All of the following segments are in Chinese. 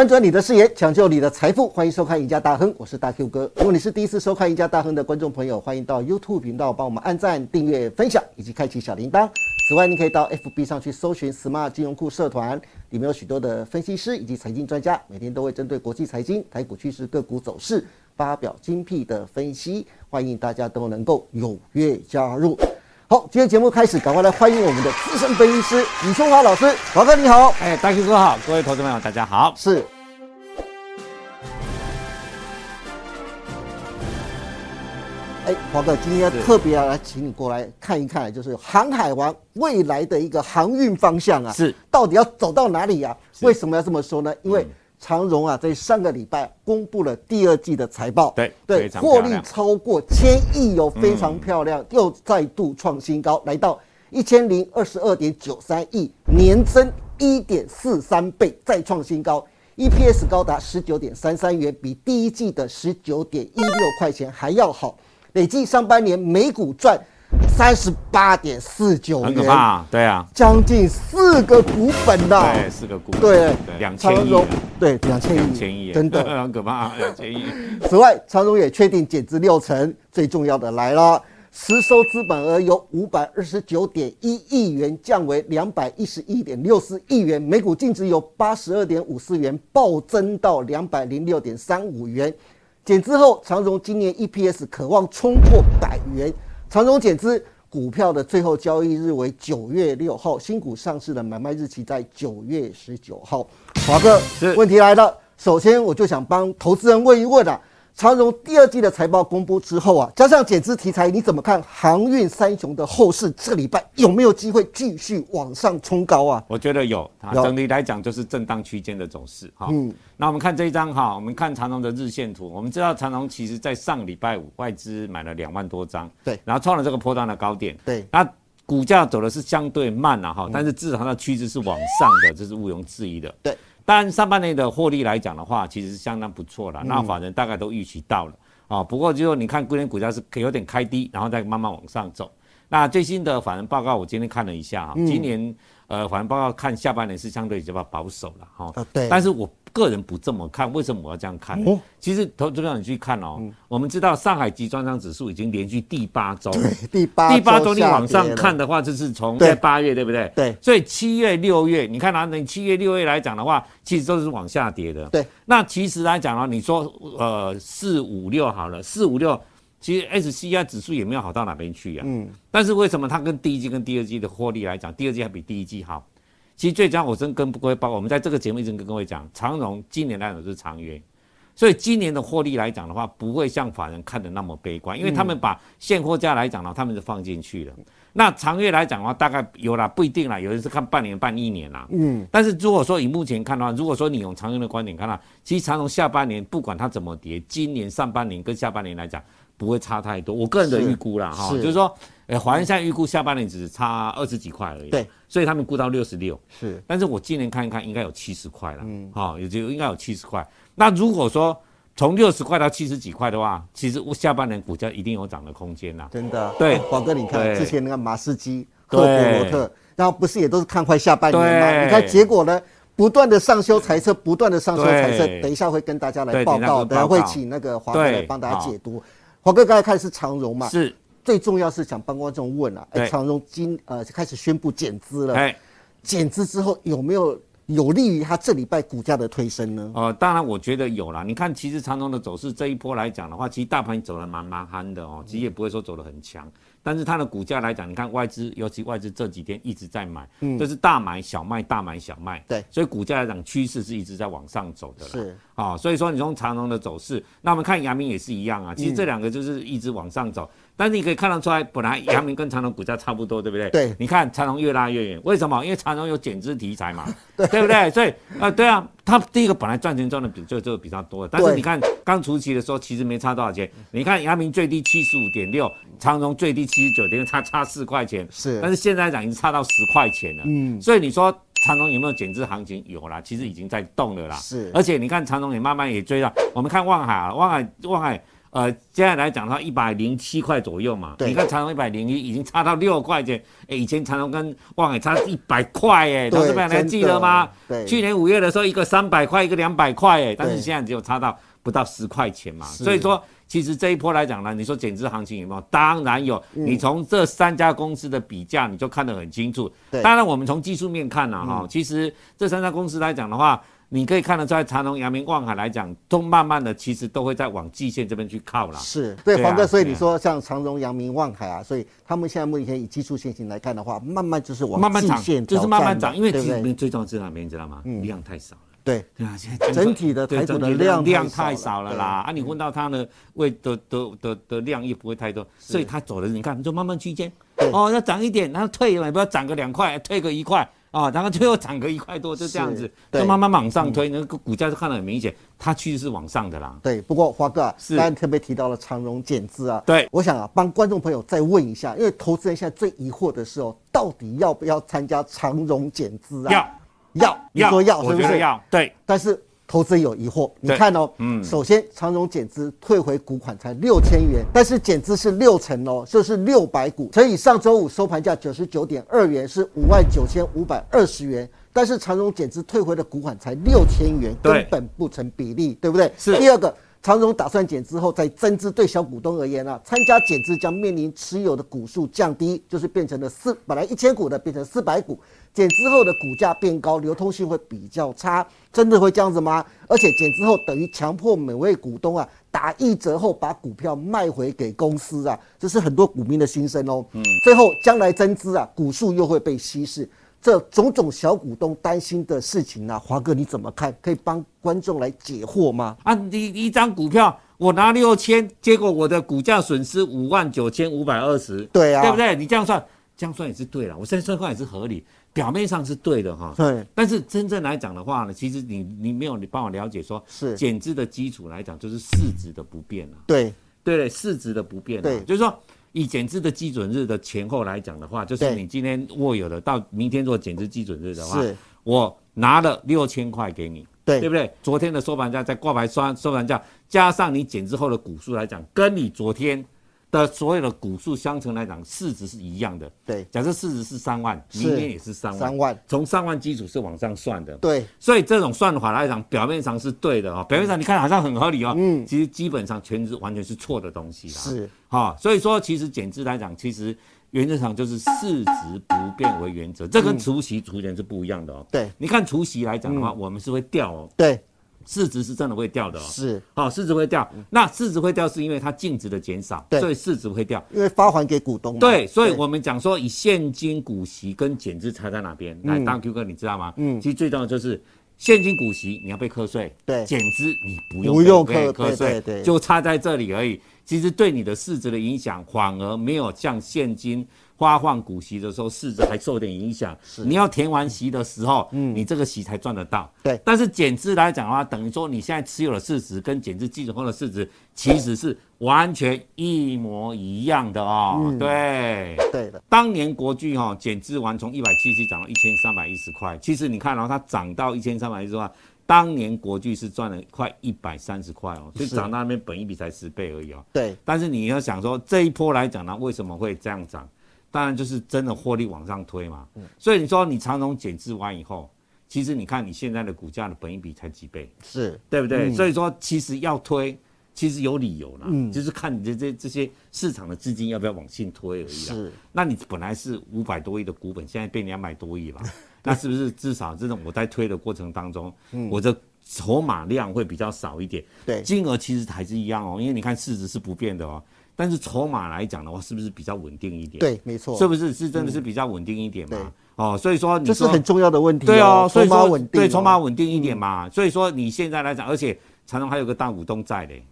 翻转你的视野，抢救你的财富，欢迎收看《赢家大亨》，我是大 Q 哥。如果你是第一次收看《赢家大亨》的观众朋友，欢迎到 YouTube 频道帮我们按赞、订阅、分享以及开启小铃铛。此外，你可以到 FB 上去搜寻 “Smart 金融库社团”，里面有许多的分析师以及财经专家，每天都会针对国际财经、台股趋势、个股走势发表精辟的分析，欢迎大家都能够踊跃加入。好，今天节目开始，赶快来欢迎我们的资深分析师李春华老师，华哥你好。哎，大 Q 哥好，各位投资朋友大家好。是。哎，华哥，今天特别要来请你过来看一看，就是航海王未来的一个航运方向啊，是到底要走到哪里呀？为什么要这么说呢？因为长荣啊，在上个礼拜公布了第二季的财报，对对，获利超过千亿哦，非常漂亮，又再度创新高，来到一千零二十二点九三亿，年增一点四三倍，再创新高，EPS 高达十九点三三元，比第一季的十九点一六块钱还要好，累计上半年每股赚。三十八点四九元，很可怕，对啊，将近四个股本呐，对，四个股，对，两千亿，对，两千亿，两千亿，真的。很可怕，两千亿。此外，长荣也确定减资六成，最重要的来了，实收资本额由五百二十九点一亿元降为两百一十一点六四亿元，每股净值由八十二点五四元暴增到两百零六点三五元，减资后，长荣今年 EPS 渴望冲破百元。长荣减资股票的最后交易日为九月六号，新股上市的买卖日期在九月十九号。华哥，问题来了，首先我就想帮投资人问一问啊。长荣第二季的财报公布之后啊，加上减资题材，你怎么看航运三雄的后市？这礼拜有没有机会继续往上冲高啊？我觉得有，整体来讲就是震荡区间的走势哈。嗯，那我们看这一张哈，我们看长荣的日线图，我们知道长荣其实在上礼拜五外资买了两万多张，对，然后创了这个波段的高点，对，那股价走的是相对慢了哈，但是至少它的趋势是往上的，这是毋庸置疑的，对。但上半年的获利来讲的话，其实是相当不错了。那法人大概都预期到了啊。不过就说你看，今天股价是可有点开低，然后再慢慢往上走。那最新的法人报告，我今天看了一下哈，今年呃反正报告看下半年是相对比较保守了哈。对。但是我。个人不这么看，为什么我要这样看？其实投资者你去看哦，我们知道上海集装箱指数已经连续第八周，第八第八周你往上看的话，就是从在八月对不对？对，所以七月六月，你看啊，你七月六月来讲的话，其实都是往下跌的。对，那其实来讲啊，你说呃四五六好了，四五六，其实 S C I 指数也没有好到哪边去呀。嗯，但是为什么它跟第一季跟第二季的获利来讲，第二季还比第一季好？其实最佳，我真跟各位报告，我们在这个节目一直跟各位讲，长荣今年来讲是长约，所以今年的获利来讲的话，不会像法人看的那么悲观，因为他们把现货价来讲呢，他们是放进去了。那长月来讲的话，大概有啦，不一定啦，有人是看半年、半一年啦。嗯。但是如果说以目前看的话，如果说你用长月的观点看啦，其实长荣下半年不管它怎么跌，今年上半年跟下半年来讲不会差太多。我个人的预估啦，哈，就是说。哎，华人现在预估下半年只差二十几块而已，对，所以他们估到六十六，是。但是我今年看一看，应该有七十块了，嗯，好，也就应该有七十块。那如果说从六十块到七十几块的话，其实我下半年股价一定有涨的空间呐，真的。对，黄哥，你看之前那个马士基、赫伯罗特，然后不是也都是看坏下半年吗？你看结果呢，不断的上修财测，不断的上修财测，等一下会跟大家来报告，等下会请那个华哥来帮大家解读。华哥刚才看是长荣嘛？是。最重要是想帮观众问啊，哎，长荣今呃开始宣布减资了，哎，减资之后有没有有利于它这礼拜股价的推升呢？呃，当然我觉得有啦。你看，其实长荣的走势这一波来讲的话，其实大盘走的蛮蛮憨的哦，其实也不会说走的很强。但是它的股价来讲，你看外资，尤其外资这几天一直在买，嗯，这是大买小卖，大买小卖，对，所以股价来讲趋势是一直在往上走的，是啊，所以说你从长荣的走势，那我们看阳明也是一样啊，其实这两个就是一直往上走。但是你可以看得出来，本来阳明跟长隆股价差不多，对不对？对。你看长隆越拉越远，为什么？因为长隆有减资题材嘛，对不对？所以啊，对啊，它第一个本来赚钱赚的比就就比较多，但是你看刚除期的时候，其实没差多少钱。你看阳明最低七十五点六，长隆最低七十九点六，差差四块钱。是。但是现在涨已经差到十块钱了。嗯。所以你说长隆有没有减资行情？有啦，其实已经在动了啦。是。而且你看长隆也慢慢也追到。我们看望海啊，望海望海。呃，现在来讲的话，一百零七块左右嘛。对你看长隆一百零一已经差到六块钱，哎，以前长隆跟望海差一百块，哎，对投资朋友还记得吗？对去年五月的时候，一个三百块，一个两百块，哎，但是对现在只有差到不到十块钱嘛。所以说，其实这一波来讲呢，你说减资行情有没有？当然有。嗯你从这三家公司的比价，你就看得很清楚。当然我们从技术面看呢，哈，其实这三家公司来讲的话。你可以看得出来，长隆、阳明、望海来讲，都慢慢的其实都会在往季线这边去靠啦。是对黄哥，所以你说像长荣、阳明、望海啊，所以他们现在目前以技术线型来看的话，慢慢就是往季慢慢涨，就是慢慢涨，因为其？实最重要是哪边，你知道吗？量太少了。对，对啊，现在整体的对台股的量量太太少了少了啦，啊，你问到它呢，位的的的的量也不会太多，所以它走的你看就慢慢区间，哦，要涨一点，然后退了，不要涨个两块，退个一块。啊、然后最后涨个一块多，就这样子就慢慢往上推，那个股价就看得很明显，它趋势是往上的啦。对，不过华哥啊，是刚才特别提到了长荣减资啊，对我想啊，帮观众朋友再问一下，因为投资人现在最疑惑的是哦，到底要不要参加长荣减资啊？要要，你说要是我觉得不是？要对。但是投资人有疑惑，你看哦，嗯。首先长荣减资退回股款才六千元，但是减资是六成哦，就是六百股，乘以上周五收盘价九十九点二元是五万九千五百二十元。但是长荣减资退回的股款才六千元，根本不成比例，对不对？是。第二个，长荣打算减资后再增资，对小股东而言啊，参加减资将面临持有的股数降低，就是变成了四本来一千股的变成四百股，减资后的股价变高，流通性会比较差，真的会这样子吗？而且减资后等于强迫每位股东啊打一折后把股票卖回给公司啊，这是很多股民的心声哦。嗯，最后将来增资啊，股数又会被稀释。这种种小股东担心的事情呢、啊，华哥你怎么看？可以帮观众来解惑吗？啊，你一张股票我拿六千，结果我的股价损失五万九千五百二十，对啊对不对？你这样算，这样算也是对了，我现在算算也是合理，表面上是对的哈。对，但是真正来讲的话呢，其实你你没有你帮我了解说，是。减资的基础来讲就是市值的不变啊，对。对对，市值的不变啊，对。就是说。以减资的基准日的前后来讲的话，就是你今天握有的，到明天做减资基准日的话是，我拿了六千块给你，对。对不对？昨天的收盘价在挂牌收收盘价，加上你减之后的股数来讲，跟你昨天的所有的股数相乘来讲，市值是一样的。对假设市值是三万，明天也是三万，三万从三万基础是往上算的。对所以这种算法来讲，表面上是对的哦，表面上你看好像很合理哦，嗯其实基本上全是完全是错的东西啦。是哈、所以说其实减资来讲，其实原则上就是市值不变为原则，这跟除息除权是不一样的哦。对你看除息来讲的话，我们是会掉哦，对市值是真的会掉的哦。是，好、市值会掉，那市值会掉是因为它净值的减少，所以市值会掉。因为发还给股东嘛。对，所以我们讲说以现金股息跟减资差在哪边？来，当 Q 哥你知道吗？嗯其实最重要的就是现金股息你要被课税，对减资你不用不用课税，对对就差在这里而已。其实对你的市值的影响反而没有像现金发放股息的时候市值还受点影响。你要填完息的时候，你这个息才赚得到。对但是减资来讲的话，等于说你现在持有的市值跟减资基准后的市值其实是完全一模一样的哦。对。对的，当年国巨哈、减资完从一百七十涨到一千三百一十块，其实你看，然、后它涨到一千三百一十块，当年国巨是赚了快一百三十块哦，所以涨到那边本一比才十倍而已哦。对但是你要想说这一波来讲呢，为什么会这样涨？当然就是真的获利往上推嘛。所以你说你长荣减资完以后，其实你看你现在的股价的本一比才几倍，是，对不对？所以说其实要推，其实有理由啦，嗯。就是看你这这这些市场的资金要不要往进推而已啦。是。那你本来是五百多亿的股本，现在变两百多亿了，那是不是至少这种我在推的过程当中，我的筹码量会比较少一点？嗯对。金额其实还是一样哦，因为你看市值是不变的哦，但是筹码来讲的话，是不是比较稳定一点？，对，没错，是不是是真的是比较稳定一点嘛？对哦，所以说你说这是很重要的问题、哦。对哦，所以说筹码稳定、对筹码稳。定一点嘛。所以说你现在来讲，而且长隆还有个大股东在嘞，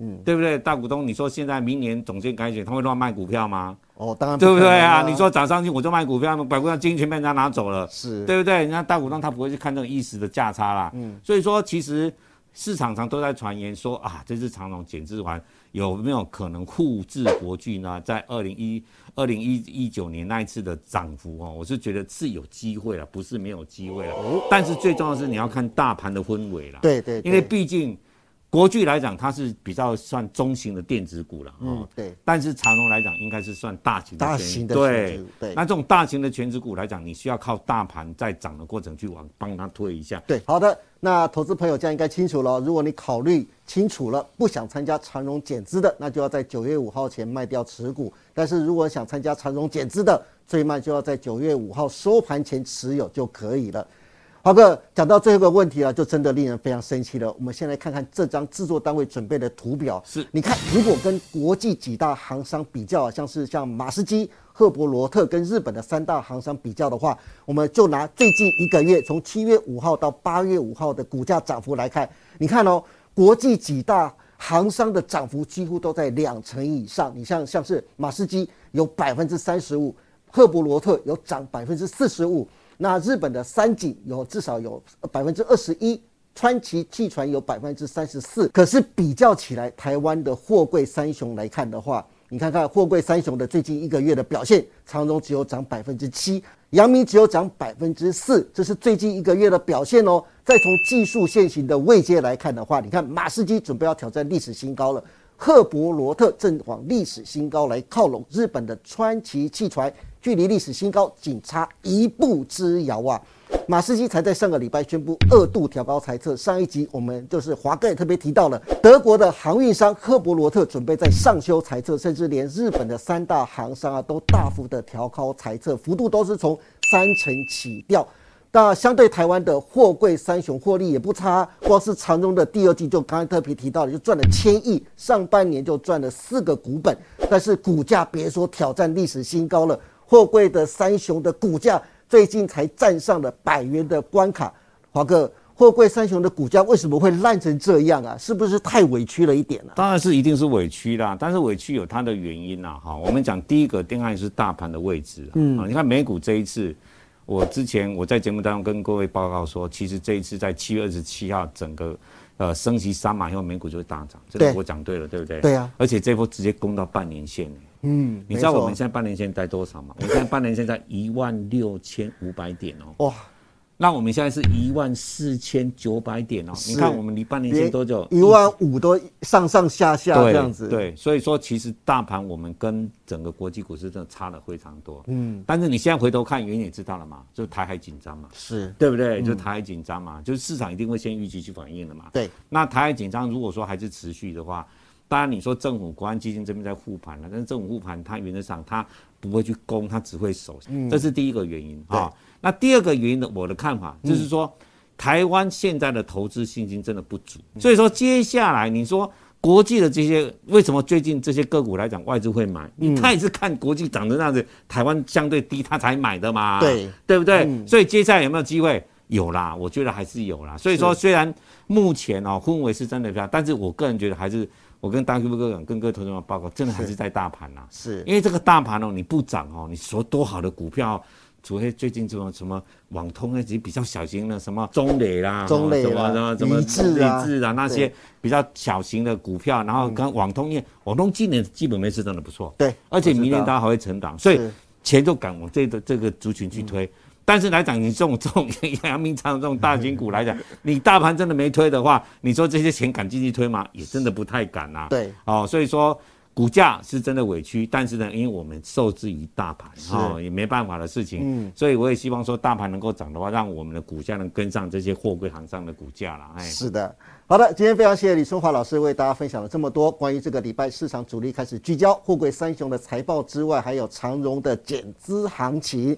嗯，对不对？大股东，你说现在明年总监改选，他会乱卖股票吗？哦，当然对不对啊？你说涨上去我就卖股票，百股票金全被人家拿走了，是，对不对？人家大股东他不会去看这种一时的价差啦。嗯，所以说其实市场上都在传言说啊，这次长隆减资完有没有可能复制国巨呢？在二零一二零一一九年那一次的涨幅哦，我是觉得是有机会了，不是没有机会了。但是最重要的是你要看大盘的氛围啦。对对对因为毕竟国巨来讲，它是比较算中型的电子股了，嗯，对。但是长荣来讲，应该是算大型的大型的对对。那这种大型的全职股来讲，你需要靠大盘在涨的过程去往帮它推一下。对，好的。那投资朋友这样应该清楚了。如果你考虑清楚了，不想参加长荣减资的，那就要在九月五号前卖掉持股。但是如果想参加长荣减资的，最慢就要在九月五号收盘前持有就可以了。华哥讲到最后一个问题啊，就真的令人非常生气了。我们先来看看这张制作单位准备的图表。是，你看，如果跟国际几大行商比较，像是像马士基、赫伯罗特跟日本的三大行商比较的话，我们就拿最近一个月，从七月五号到八月五号的股价涨幅来看，你看哦，国际几大行商的涨幅几乎都在两成以上。你像像是马士基有百分之三十五，赫伯罗特有涨百分之四十五。那日本的三井有至少有百分之二十一，川崎汽船有百分之三十四。可是比较起来，台湾的货柜三雄来看的话，你看看货柜三雄的最近一个月的表现，长荣只有涨百分之七，阳明只有涨百分之四，这是最近一个月的表现哦。再从技术线型的位阶来看的话，你看马士基准备要挑战历史新高了，赫伯罗特正往历史新高来靠拢，日本的川崎汽船。距离历史新高仅差一步之遥啊！马士基才在上个礼拜宣布二度调高财测。上一集我们就是华哥也特别提到了，德国的航运商科伯罗特准备在上修财测，甚至连日本的三大航商啊都大幅的调高财测，幅度都是从三成起调。那相对台湾的货柜三雄获利也不差，光是长荣的第二季就刚才特别提到了，就赚了千亿，上半年就赚了四个股本，但是股价别说挑战历史新高了。货柜的三雄的股价最近才站上了百元的关卡，华哥，货柜三雄的股价为什么会烂成这样啊？是不是太委屈了一点呢？当然是一定是委屈啦，但是委屈有它的原因啦。哈，我们讲第一个，定案是大盘的位置。嗯，你看美股这一次，我之前我在节目当中跟各位报告说，其实这一次在七月二十七号整个呃升息三码以后，美股就会大涨。这个我讲对了，对不对？对啊。而且这波直接攻到半年线嗯，你知道我们现在半年线在多少吗？我们现在半年线在一万六千五百点哦。哇，那我们现在是一万四千九百点哦。你看我们离半年线多久？一万五都上上下下这样子。对，所以说其实大盘我们跟整个国际股市真的差了非常多。嗯，但是你现在回头看，原因也知道了嘛，就台海紧张嘛，是对不对？就台海紧张嘛，就是市场一定会先预期去反应的嘛。对，那台海紧张如果说还是持续的话。当然，你说政府国安基金这边在护盘了，但是政府护盘，它原则上它不会去攻，它只会守，这是第一个原因啊。那第二个原因呢？我的看法就是说，台湾现在的投资信心真的不足，所以说接下来你说国际的这些为什么最近这些个股来讲外资会买？他也是看国际涨成那样子，台湾相对低，他才买的嘛，对对不对？所以接下来有没有机会？有啦，我觉得还是有啦。所以说，虽然目前哦氛围是真的比较，但是我个人觉得还是。我跟大哥哥讲，跟各位投资者报告，真的还是在大盘呐，是因为这个大盘哦，你不涨哦，你说多好的股票，除非最近这种什么网通那些比较小型的，什么中磊啦，中磊什么什么什么立志啊那些比较小型的股票，然后跟网通因为，网通今年基本面是真的不错，对，而且明年它还会成长，所以钱就敢往这个这个族群去推。但是来讲，你这种这种阳明长这种大型股来讲，你大盘真的没推的话，你说这些钱敢继续推吗？也真的不太敢呐。对，哦，所以说股价是真的委屈，但是呢，因为我们受制于大盘，哦，也没办法的事情。嗯，所以我也希望说大盘能够涨的话，让我们的股价能跟上这些货柜行上的股价了。哎，是的，好的，今天非常谢谢李春华老师为大家分享了这么多关于这个礼拜市场主力开始聚焦货柜三雄的财报之外，还有长荣的减资行情。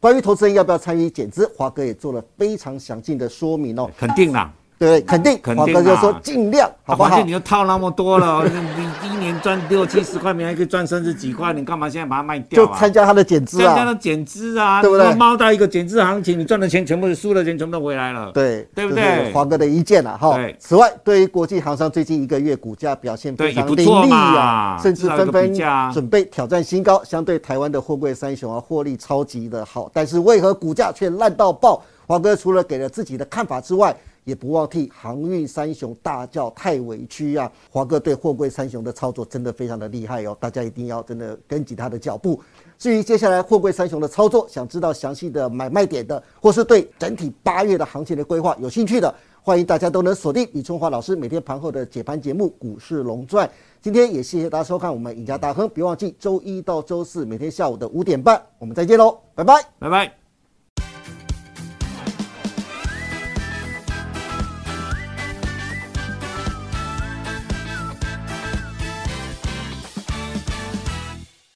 关于投资人要不要参与减资，华哥也做了非常详尽的说明哦。肯定啦。对，肯定，华哥就说尽量，好不好？你又套那么多了，你一年赚六七十块，你还可以赚三十几块，你干嘛现在把它卖掉啊？就参加他的减资啊，参加他减资啊，对不对？猫到一个减资行情，你赚的钱全部输的钱全部都回来了，对，对不对？华哥的意见了哈。此外，对于国际航商最近一个月股价表现非常凌厉啊，甚至纷纷准备挑战新高，相对台湾的货柜三雄啊，获利超级的好，但是为何股价却烂到爆？华哥除了给了自己的看法之外，也不忘替航运三雄大叫太委屈啊！华哥对货柜三雄的操作真的非常的厉害哦，大家一定要真的跟紧他的脚步。至于接下来货柜三雄的操作，想知道详细的买卖点的，或是对整体八月的行情的规划有兴趣的，欢迎大家都能锁定李春华老师每天盘后的解盘节目《股市龙传》。今天也谢谢大家收看我们赢家大亨，别忘记周一到周四每天下午的五点半，我们再见喽，拜拜，拜拜。